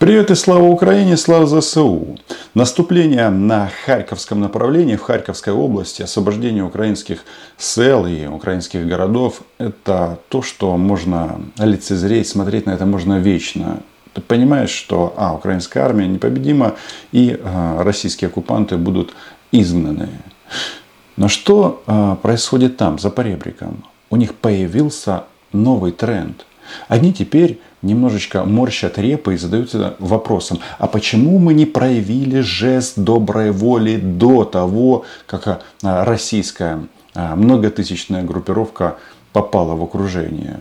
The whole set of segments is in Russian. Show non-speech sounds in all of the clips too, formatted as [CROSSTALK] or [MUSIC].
Привет и слава Украине, слава ЗСУ. Наступление на Харьковском направлении, в Харьковской области, освобождение украинских сел и украинских городов – это то, что можно лицезреть, смотреть на это можно вечно. Ты понимаешь, что а, украинская армия непобедима и а, российские оккупанты будут изгнаны. Но что а, происходит там, за поребриком? У них появился новый тренд. Они теперь немножечко морщат репы и задаются вопросом, а почему мы не проявили жест доброй воли до того, как а, российская а, многотысячная группировка попала в окружение.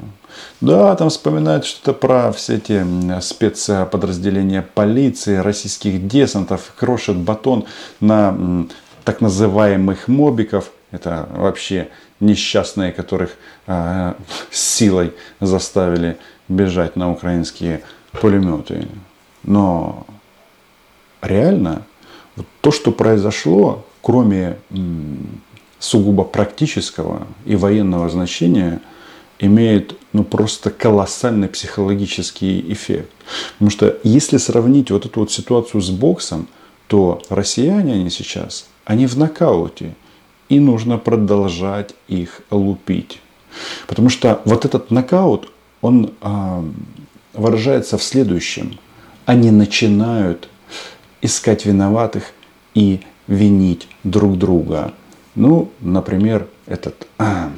Да, там вспоминают что-то про все эти спецподразделения полиции, российских десантов, крошат батон на так называемых мобиков. Это вообще несчастные, которых э, силой заставили бежать на украинские пулеметы. Но реально вот то, что произошло, кроме сугубо практического и военного значения, имеет ну, просто колоссальный психологический эффект. Потому что если сравнить вот эту вот ситуацию с боксом, то россияне они сейчас, они в нокауте. И нужно продолжать их лупить. Потому что вот этот нокаут, он а, выражается в следующем. Они начинают искать виноватых и винить друг друга. Ну, например, этот а,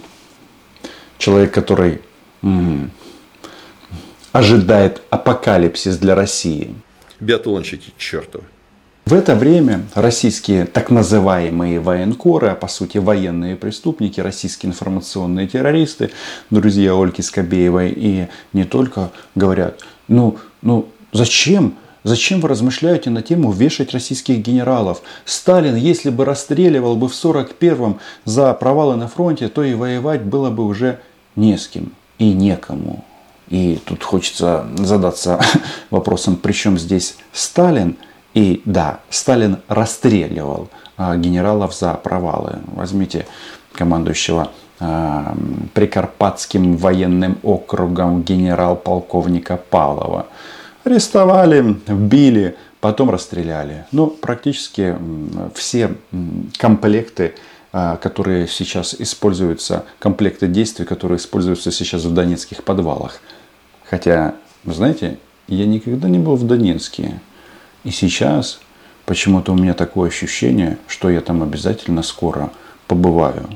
человек, который м, ожидает апокалипсис для России. Биатлонщики чертовы. В это время российские так называемые военкоры, а по сути военные преступники, российские информационные террористы, друзья Ольги Скобеевой и не только говорят, ну, ну зачем Зачем вы размышляете на тему вешать российских генералов? Сталин, если бы расстреливал бы в 41-м за провалы на фронте, то и воевать было бы уже не с кем и некому. И тут хочется задаться [LAUGHS] вопросом, при чем здесь Сталин – и да, Сталин расстреливал а, генералов за провалы. Возьмите командующего а, Прикарпатским военным округом генерал-полковника Павлова. Арестовали, били, потом расстреляли. Ну, практически все комплекты, а, которые сейчас используются, комплекты действий, которые используются сейчас в донецких подвалах. Хотя, знаете, я никогда не был в Донецке. И сейчас почему-то у меня такое ощущение, что я там обязательно скоро побываю.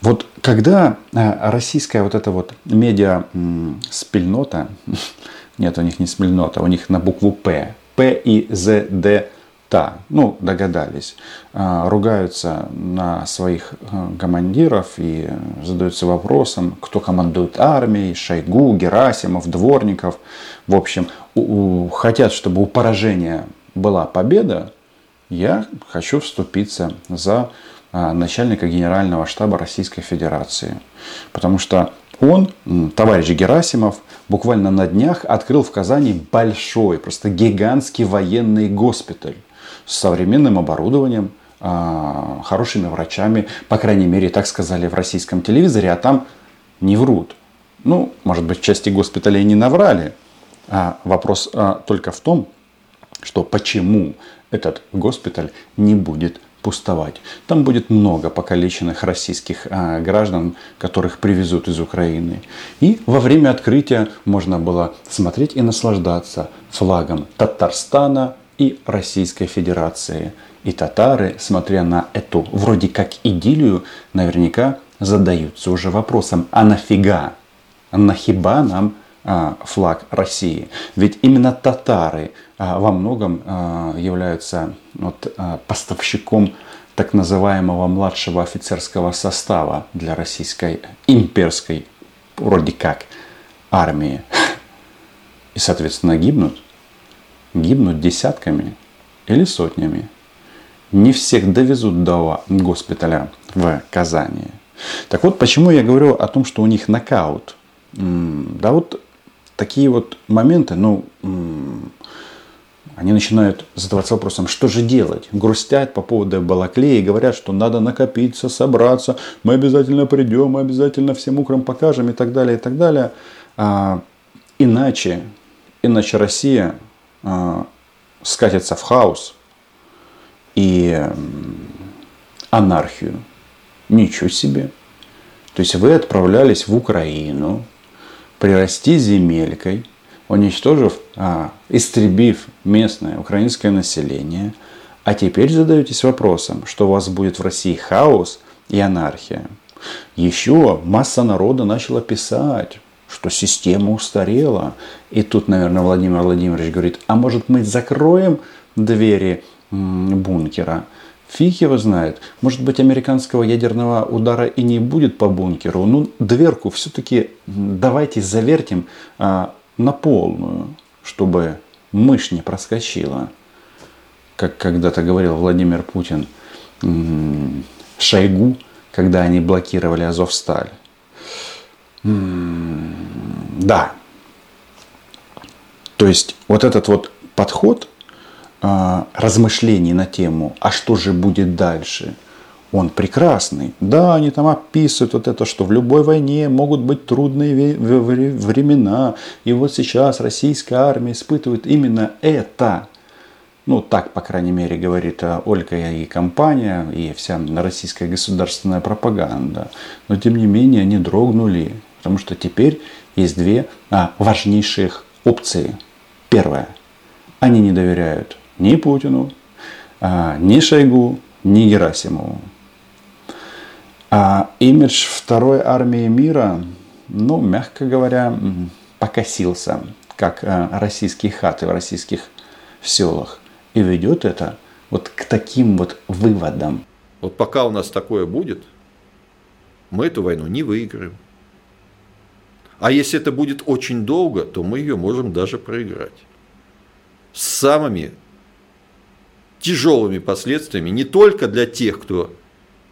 Вот когда э, российская вот эта вот медиа спильнота, [LAUGHS] нет, у них не спильнота, у них на букву П, П и З, Д, Та, ну, догадались, э, ругаются на своих э, командиров и задаются вопросом, кто командует армией, Шойгу, Герасимов, Дворников. В общем, хотят, чтобы у поражения была победа, я хочу вступиться за а, начальника генерального штаба Российской Федерации. Потому что он, товарищ Герасимов, буквально на днях открыл в Казани большой, просто гигантский военный госпиталь с современным оборудованием, а, хорошими врачами, по крайней мере, так сказали в российском телевизоре, а там не врут. Ну, может быть, в части госпиталей не наврали, а вопрос а, только в том, что почему этот госпиталь не будет пустовать. Там будет много покалеченных российских а, граждан, которых привезут из Украины. И во время открытия можно было смотреть и наслаждаться флагом Татарстана и Российской Федерации. И татары, смотря на эту вроде как идиллию, наверняка задаются уже вопросом, а нафига, нахиба нам а, флаг России. Ведь именно татары а, во многом а, являются вот, поставщиком так называемого младшего офицерского состава для российской имперской, вроде как, армии. И, соответственно, гибнут. Гибнут десятками или сотнями. Не всех довезут до госпиталя в Казани. Так вот, почему я говорю о том, что у них нокаут. Да вот такие вот моменты, ну, они начинают задаваться вопросом, что же делать? Грустят по поводу Балаклеи, говорят, что надо накопиться, собраться, мы обязательно придем, мы обязательно всем украм покажем и так далее, и так далее. А, иначе, иначе Россия скатится в хаос и анархию. Ничего себе. То есть вы отправлялись в Украину, прирасти земелькой, уничтожив, а, истребив местное украинское население, а теперь задаетесь вопросом, что у вас будет в России хаос и анархия. Еще масса народа начала писать, что система устарела. И тут, наверное, Владимир Владимирович говорит, а может мы закроем двери бункера? Фиг его знает. Может быть, американского ядерного удара и не будет по бункеру. Ну, дверку все-таки давайте завертим а, на полную, чтобы мышь не проскочила. Как когда-то говорил Владимир Путин Шойгу, когда они блокировали Азовсталь. Да. То есть вот этот вот подход а, размышлений на тему, а что же будет дальше, он прекрасный. Да, они там описывают вот это, что в любой войне могут быть трудные времена. И вот сейчас российская армия испытывает именно это. Ну, так, по крайней мере, говорит а, Ольга и компания, и вся российская государственная пропаганда. Но, тем не менее, они дрогнули. Потому что теперь есть две а, важнейших опции. Первая. Они не доверяют ни Путину, а, ни Шойгу, ни Герасимову. А имидж второй армии мира, ну, мягко говоря, покосился, как а, российские хаты в российских селах. И ведет это вот к таким вот выводам. Вот пока у нас такое будет, мы эту войну не выиграем. А если это будет очень долго, то мы ее можем даже проиграть. С самыми тяжелыми последствиями не только для тех, кто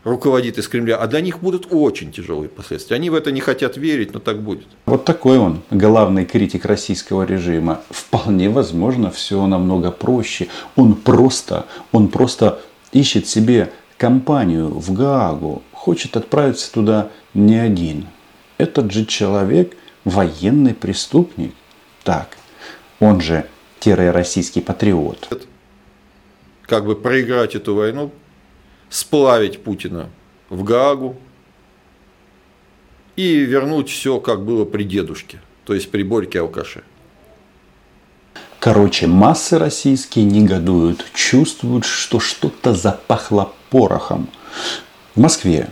руководит из Кремля, а для них будут очень тяжелые последствия. Они в это не хотят верить, но так будет. Вот такой он, главный критик российского режима. Вполне возможно, все намного проще. Он просто, он просто ищет себе компанию в Гаагу, хочет отправиться туда не один. Этот же человек военный преступник. Так, он же российский патриот. Как бы проиграть эту войну, сплавить Путина в Гаагу и вернуть все, как было при дедушке, то есть при Борьке Алкаше. Короче, массы российские негодуют, чувствуют, что что-то запахло порохом. В Москве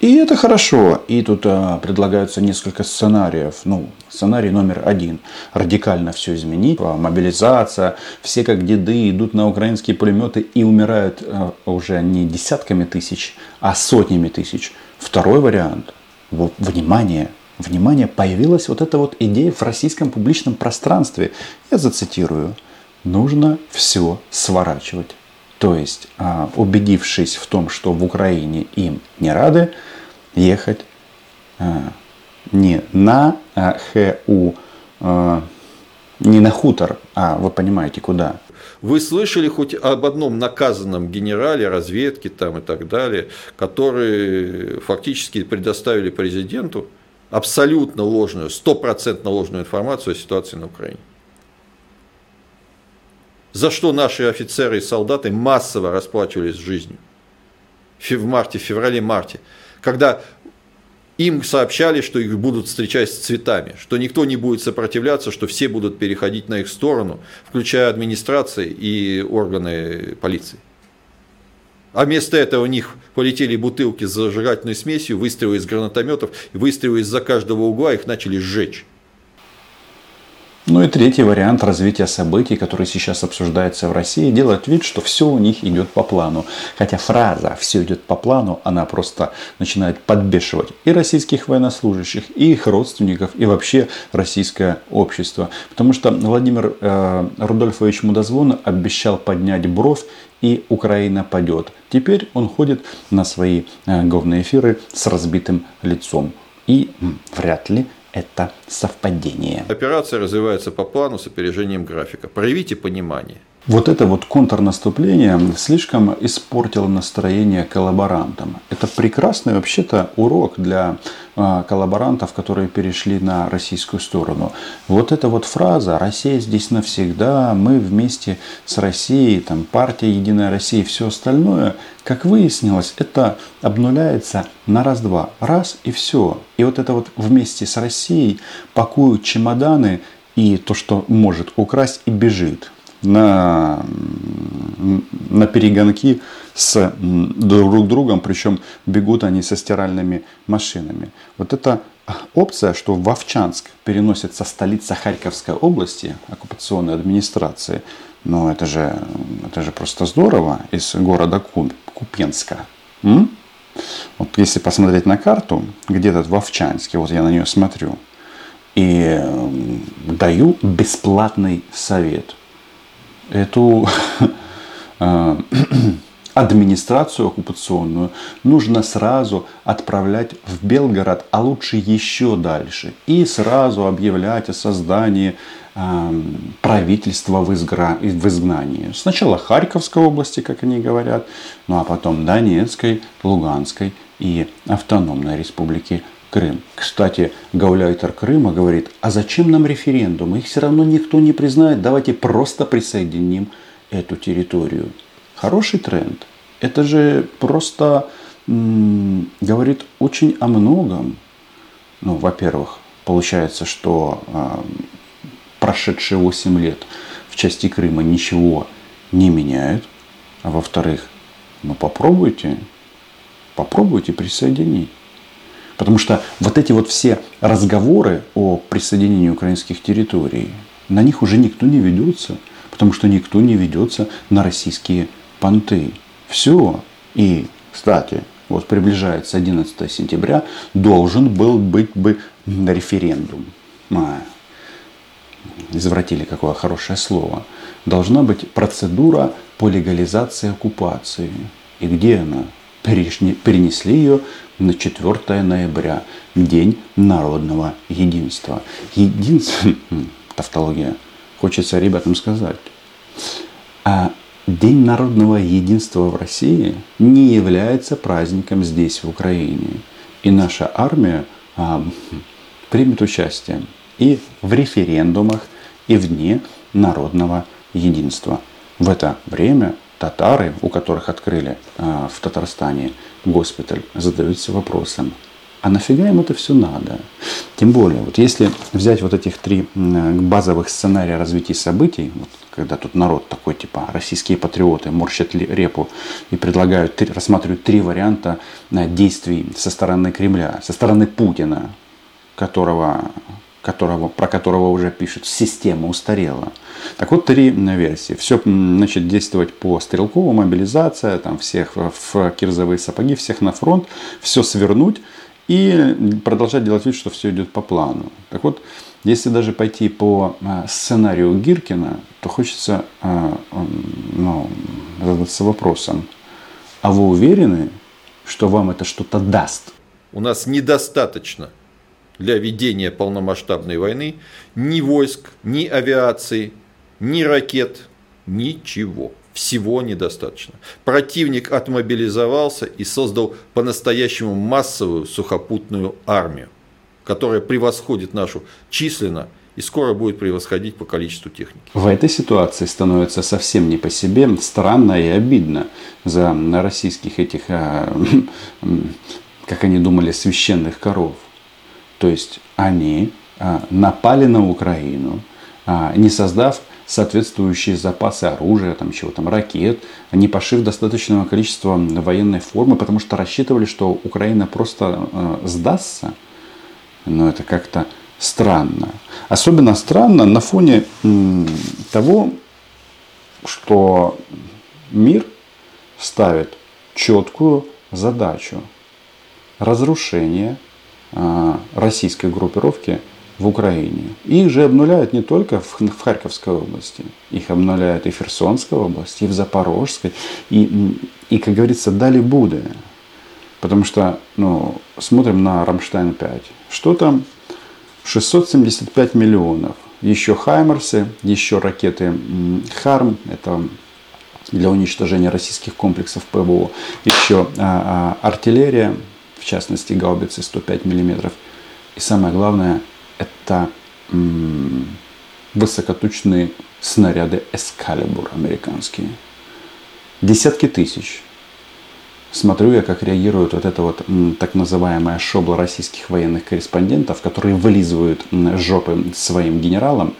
и это хорошо. И тут а, предлагаются несколько сценариев. Ну, сценарий номер один. Радикально все изменить. Мобилизация. Все как деды идут на украинские пулеметы и умирают а, уже не десятками тысяч, а сотнями тысяч. Второй вариант. Внимание, внимание, появилась вот эта вот идея в российском публичном пространстве. Я зацитирую. Нужно все сворачивать. То есть, а, убедившись в том, что в Украине им не рады, ехать а, не на а, ХУ, не на хутор, а вы понимаете куда. Вы слышали хоть об одном наказанном генерале разведки там и так далее, который фактически предоставили президенту абсолютно ложную, стопроцентно ложную информацию о ситуации на Украине? За что наши офицеры и солдаты массово расплачивались жизнью в марте, в феврале-марте, когда им сообщали, что их будут встречать с цветами, что никто не будет сопротивляться, что все будут переходить на их сторону, включая администрации и органы полиции. А вместо этого у них полетели бутылки с зажигательной смесью, выстрелы из гранатометов, выстрелы из-за каждого угла, их начали сжечь. Ну и третий вариант развития событий, который сейчас обсуждается в России, делать вид, что все у них идет по плану. Хотя фраза «все идет по плану», она просто начинает подбешивать и российских военнослужащих, и их родственников, и вообще российское общество. Потому что Владимир э, Рудольфович Мудозвон обещал поднять бровь и Украина падет. Теперь он ходит на свои э, говные эфиры с разбитым лицом. И вряд ли это совпадение. Операция развивается по плану с опережением графика. Проявите понимание. Вот это вот контрнаступление слишком испортило настроение коллаборантам. Это прекрасный вообще-то урок для э, коллаборантов, которые перешли на российскую сторону. Вот эта вот фраза «Россия здесь навсегда», «Мы вместе с Россией», там, «Партия Единая Россия» и все остальное, как выяснилось, это обнуляется на раз-два. Раз и все. И вот это вот вместе с Россией пакуют чемоданы и то, что может украсть, и бежит на, на перегонки с друг другом, причем бегут они со стиральными машинами. Вот эта опция, что в Овчанск переносится столица Харьковской области, оккупационной администрации, но это же, это же просто здорово, из города Купенска. М? Вот если посмотреть на карту, где-то в Овчанске, вот я на нее смотрю, и даю бесплатный совет – эту [LAUGHS] э, [CLEARS THROAT] администрацию оккупационную нужно сразу отправлять в Белгород, а лучше еще дальше. И сразу объявлять о создании э, правительства в, изгра... в изгнании. Сначала Харьковской области, как они говорят, ну а потом Донецкой, Луганской и автономной республики Крым. Кстати, гауляйтер Крыма говорит, а зачем нам референдум? Их все равно никто не признает, давайте просто присоединим эту территорию. Хороший тренд. Это же просто м- говорит очень о многом. Ну, во-первых, получается, что э, прошедшие 8 лет в части Крыма ничего не меняют. А во-вторых, ну попробуйте, попробуйте присоединить. Потому что вот эти вот все разговоры о присоединении украинских территорий, на них уже никто не ведется, потому что никто не ведется на российские понты. Все. И, кстати, вот приближается 11 сентября, должен был быть бы референдум. А, извратили какое хорошее слово. Должна быть процедура по легализации оккупации. И где она? Перенесли ее на 4 ноября, День народного единства. Единство, [LAUGHS] тавтология, хочется ребятам сказать. А День народного единства в России не является праздником здесь, в Украине. И наша армия а, примет участие и в референдумах, и в Дне народного единства. В это время татары, у которых открыли а, в Татарстане госпиталь, задаются вопросом, а нафига им это все надо? Тем более, вот если взять вот этих три базовых сценария развития событий, вот, когда тут народ такой, типа, российские патриоты морщат репу и предлагают, рассматривают три варианта а, действий со стороны Кремля, со стороны Путина, которого которого, про которого уже пишут, система устарела. Так вот, три версии. Все значит, действовать по стрелкову, мобилизация, там, всех в кирзовые сапоги, всех на фронт, все свернуть и продолжать делать вид, что все идет по плану. Так вот, если даже пойти по а, сценарию Гиркина, то хочется а, ну, задаться вопросом, а вы уверены, что вам это что-то даст? У нас недостаточно для ведения полномасштабной войны ни войск, ни авиации, ни ракет, ничего. Всего недостаточно. Противник отмобилизовался и создал по-настоящему массовую сухопутную армию, которая превосходит нашу численно и скоро будет превосходить по количеству техники. В этой ситуации становится совсем не по себе, странно и обидно за российских этих, а, [LAUGHS] как они думали, священных коров. То есть они а, напали на Украину, а, не создав соответствующие запасы оружия, там чего там, ракет, не пошив достаточного количества военной формы, потому что рассчитывали, что Украина просто э, сдастся. Но это как-то странно. Особенно странно на фоне того, что мир ставит четкую задачу разрушения а, российской группировки в Украине. Их же обнуляют не только в, Харьковской области, их обнуляют и в Херсонской области, и в Запорожской, и, и как говорится, дали Буде. Потому что, ну, смотрим на Рамштайн 5. Что там? 675 миллионов еще Хаймерсы, еще ракеты Харм, это для уничтожения российских комплексов ПВО, еще а, а, артиллерия, в частности гаубицы 105 мм. И самое главное, это м- высокоточные снаряды Эскалибур американские. Десятки тысяч. Смотрю я, как реагирует вот эта вот м, так называемая шобла российских военных корреспондентов, которые вылизывают м, жопы своим генералам,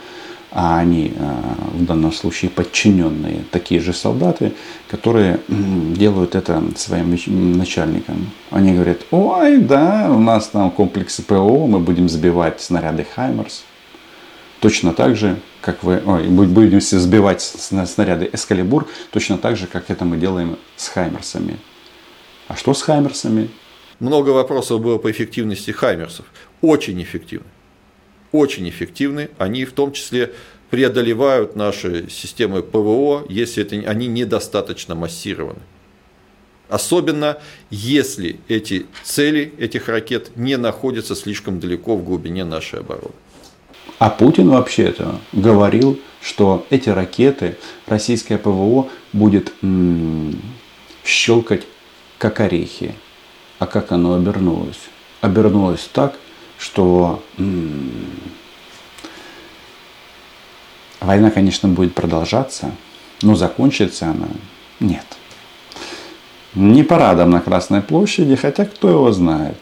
а они э, в данном случае подчиненные такие же солдаты, которые делают это своим начальникам. Они говорят, ой, да, у нас там комплексы ПО, мы будем сбивать снаряды Хаймерс. Точно так же, как вы, ой, будем сбивать снаряды Эскалибур, точно так же, как это мы делаем с Хаймерсами. А что с Хаймерсами? Много вопросов было по эффективности Хаймерсов. Очень эффективны. Очень эффективны. Они в том числе преодолевают наши системы ПВО, если это, они недостаточно массированы. Особенно если эти цели этих ракет не находятся слишком далеко в глубине нашей обороны. А Путин вообще-то говорил, что эти ракеты российское ПВО будет м- щелкать как орехи. А как оно обернулось? Обернулось так, что война, конечно, будет продолжаться, но закончится она нет. Не парадом на Красной площади, хотя кто его знает.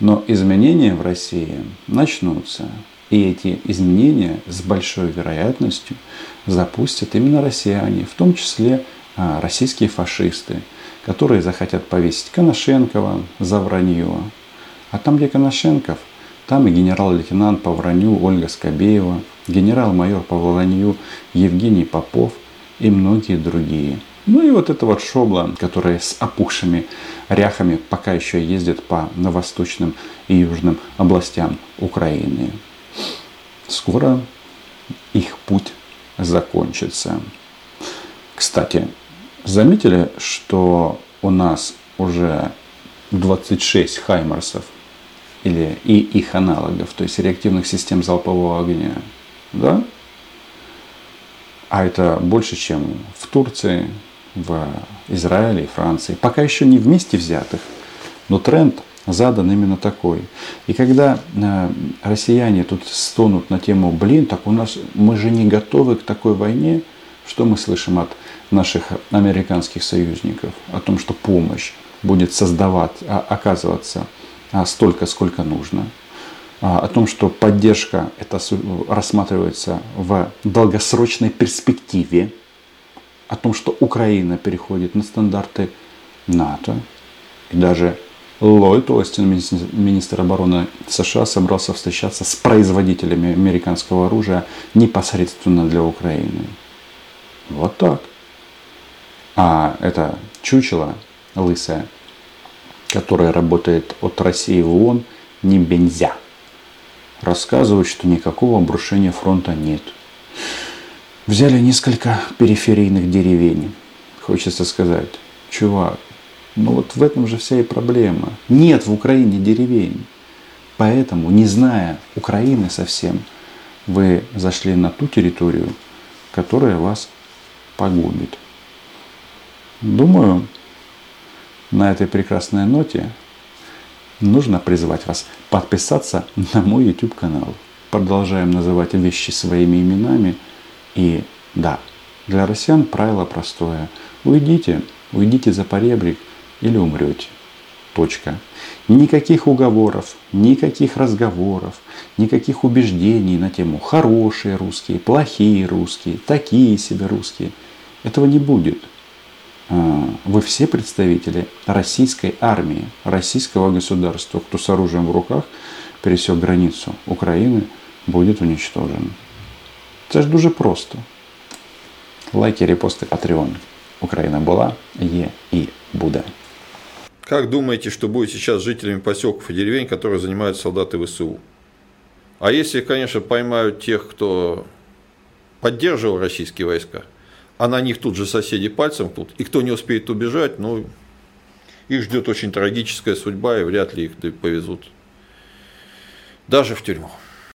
Но изменения в России начнутся. И эти изменения с большой вероятностью запустят именно россияне, в том числе а, российские фашисты, которые захотят повесить Коношенкова за вранье. А там, где Коношенков, там и генерал-лейтенант по вранью Ольга Скобеева, генерал-майор по вранью Евгений Попов и многие другие. Ну и вот это вот шобла, которая с опухшими ряхами пока еще ездит по восточным и южным областям Украины скоро их путь закончится. Кстати, заметили, что у нас уже 26 хаймерсов или и их аналогов, то есть реактивных систем залпового огня, да? А это больше, чем в Турции, в Израиле и Франции. Пока еще не вместе взятых, но тренд – задан именно такой. И когда э, россияне тут стонут на тему, блин, так у нас, мы же не готовы к такой войне, что мы слышим от наших американских союзников? О том, что помощь будет создавать, а, оказываться столько, сколько нужно. А, о том, что поддержка это рассматривается в долгосрочной перспективе. О том, что Украина переходит на стандарты НАТО. И даже Ллойд Остин, министр обороны США, собрался встречаться с производителями американского оружия непосредственно для Украины. Вот так. А это чучело лысое, которое работает от России в ООН, не бензя. Рассказывают, что никакого обрушения фронта нет. Взяли несколько периферийных деревень. Хочется сказать, чувак, но вот в этом же вся и проблема. Нет в Украине деревень. Поэтому, не зная Украины совсем, вы зашли на ту территорию, которая вас погубит. Думаю, на этой прекрасной ноте нужно призвать вас подписаться на мой YouTube канал. Продолжаем называть вещи своими именами. И да, для россиян правило простое. Уйдите, уйдите за поребрик – или умрете. Точка. Никаких уговоров, никаких разговоров, никаких убеждений на тему хорошие русские, плохие русские, такие себе русские. Этого не будет. А, вы все представители российской армии, российского государства, кто с оружием в руках пересек границу Украины, будет уничтожен. Це ж дуже просто. Лайки, репости, Patreon. Україна була, є і буде. Как думаете, что будет сейчас с жителями поселков и деревень, которые занимают солдаты ВСУ? А если, конечно, поймают тех, кто поддерживал российские войска, а на них тут же соседи пальцем тут, и кто не успеет убежать, ну, их ждет очень трагическая судьба, и вряд ли их повезут даже в тюрьму.